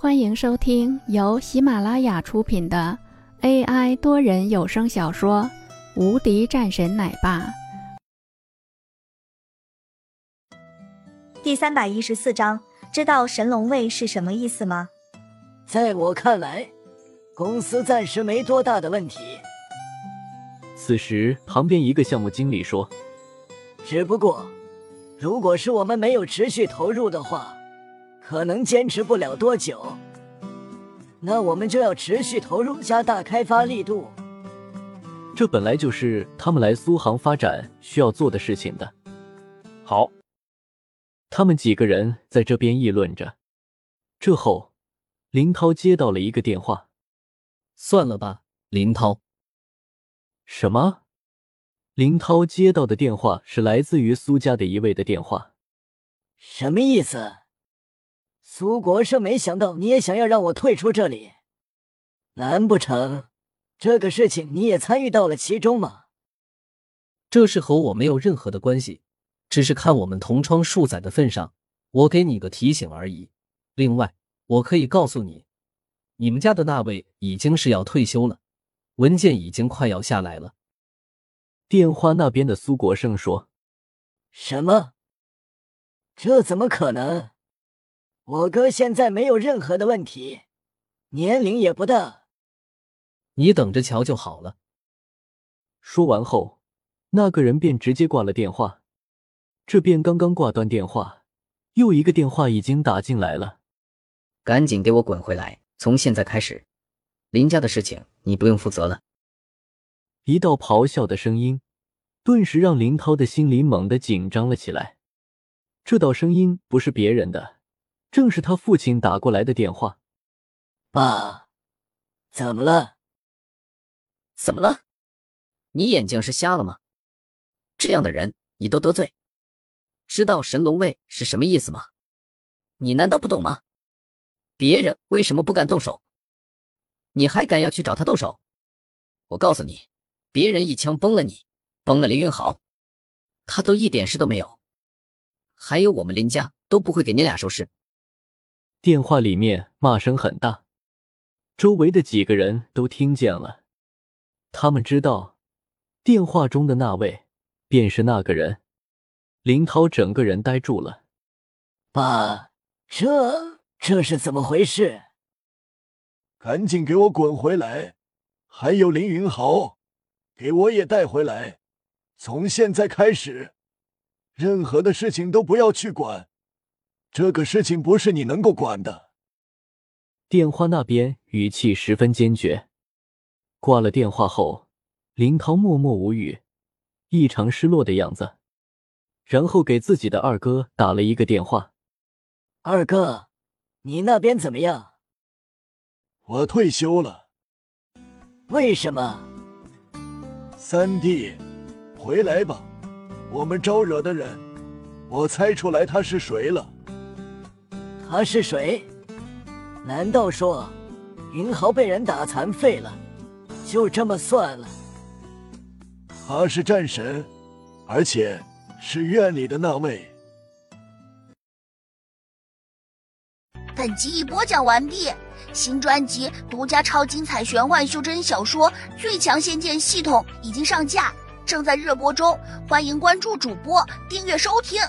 欢迎收听由喜马拉雅出品的 AI 多人有声小说《无敌战神奶爸》第三百一十四章，知道神龙位是什么意思吗？在我看来，公司暂时没多大的问题。此时，旁边一个项目经理说：“只不过，如果是我们没有持续投入的话。”可能坚持不了多久，那我们就要持续投入，加大开发力度。这本来就是他们来苏杭发展需要做的事情的。好，他们几个人在这边议论着。这后，林涛接到了一个电话。算了吧，林涛。什么？林涛接到的电话是来自于苏家的一位的电话。什么意思？苏国胜，没想到你也想要让我退出这里，难不成这个事情你也参与到了其中吗？这事和我没有任何的关系，只是看我们同窗数载的份上，我给你个提醒而已。另外，我可以告诉你，你们家的那位已经是要退休了，文件已经快要下来了。电话那边的苏国胜说：“什么？这怎么可能？”我哥现在没有任何的问题，年龄也不大，你等着瞧就好了。说完后，那个人便直接挂了电话。这便刚刚挂断电话，又一个电话已经打进来了。赶紧给我滚回来！从现在开始，林家的事情你不用负责了。一道咆哮的声音，顿时让林涛的心里猛地紧张了起来。这道声音不是别人的。正是他父亲打过来的电话。爸，怎么了？怎么了？你眼睛是瞎了吗？这样的人你都得罪？知道神龙位是什么意思吗？你难道不懂吗？别人为什么不敢动手？你还敢要去找他动手？我告诉你，别人一枪崩了你，崩了林云豪，他都一点事都没有。还有我们林家都不会给你俩收尸。电话里面骂声很大，周围的几个人都听见了。他们知道，电话中的那位便是那个人。林涛整个人呆住了。爸，这这是怎么回事？赶紧给我滚回来！还有林云豪，给我也带回来。从现在开始，任何的事情都不要去管。这个事情不是你能够管的。电话那边语气十分坚决。挂了电话后，林涛默默无语，异常失落的样子。然后给自己的二哥打了一个电话：“二哥，你那边怎么样？”“我退休了。”“为什么？”“三弟，回来吧，我们招惹的人，我猜出来他是谁了。”他是谁？难道说云豪被人打残废了，就这么算了？他是战神，而且是院里的那位。本集已播讲完毕，新专辑独家超精彩玄幻修真小说《最强仙剑系统》已经上架，正在热播中，欢迎关注主播，订阅收听。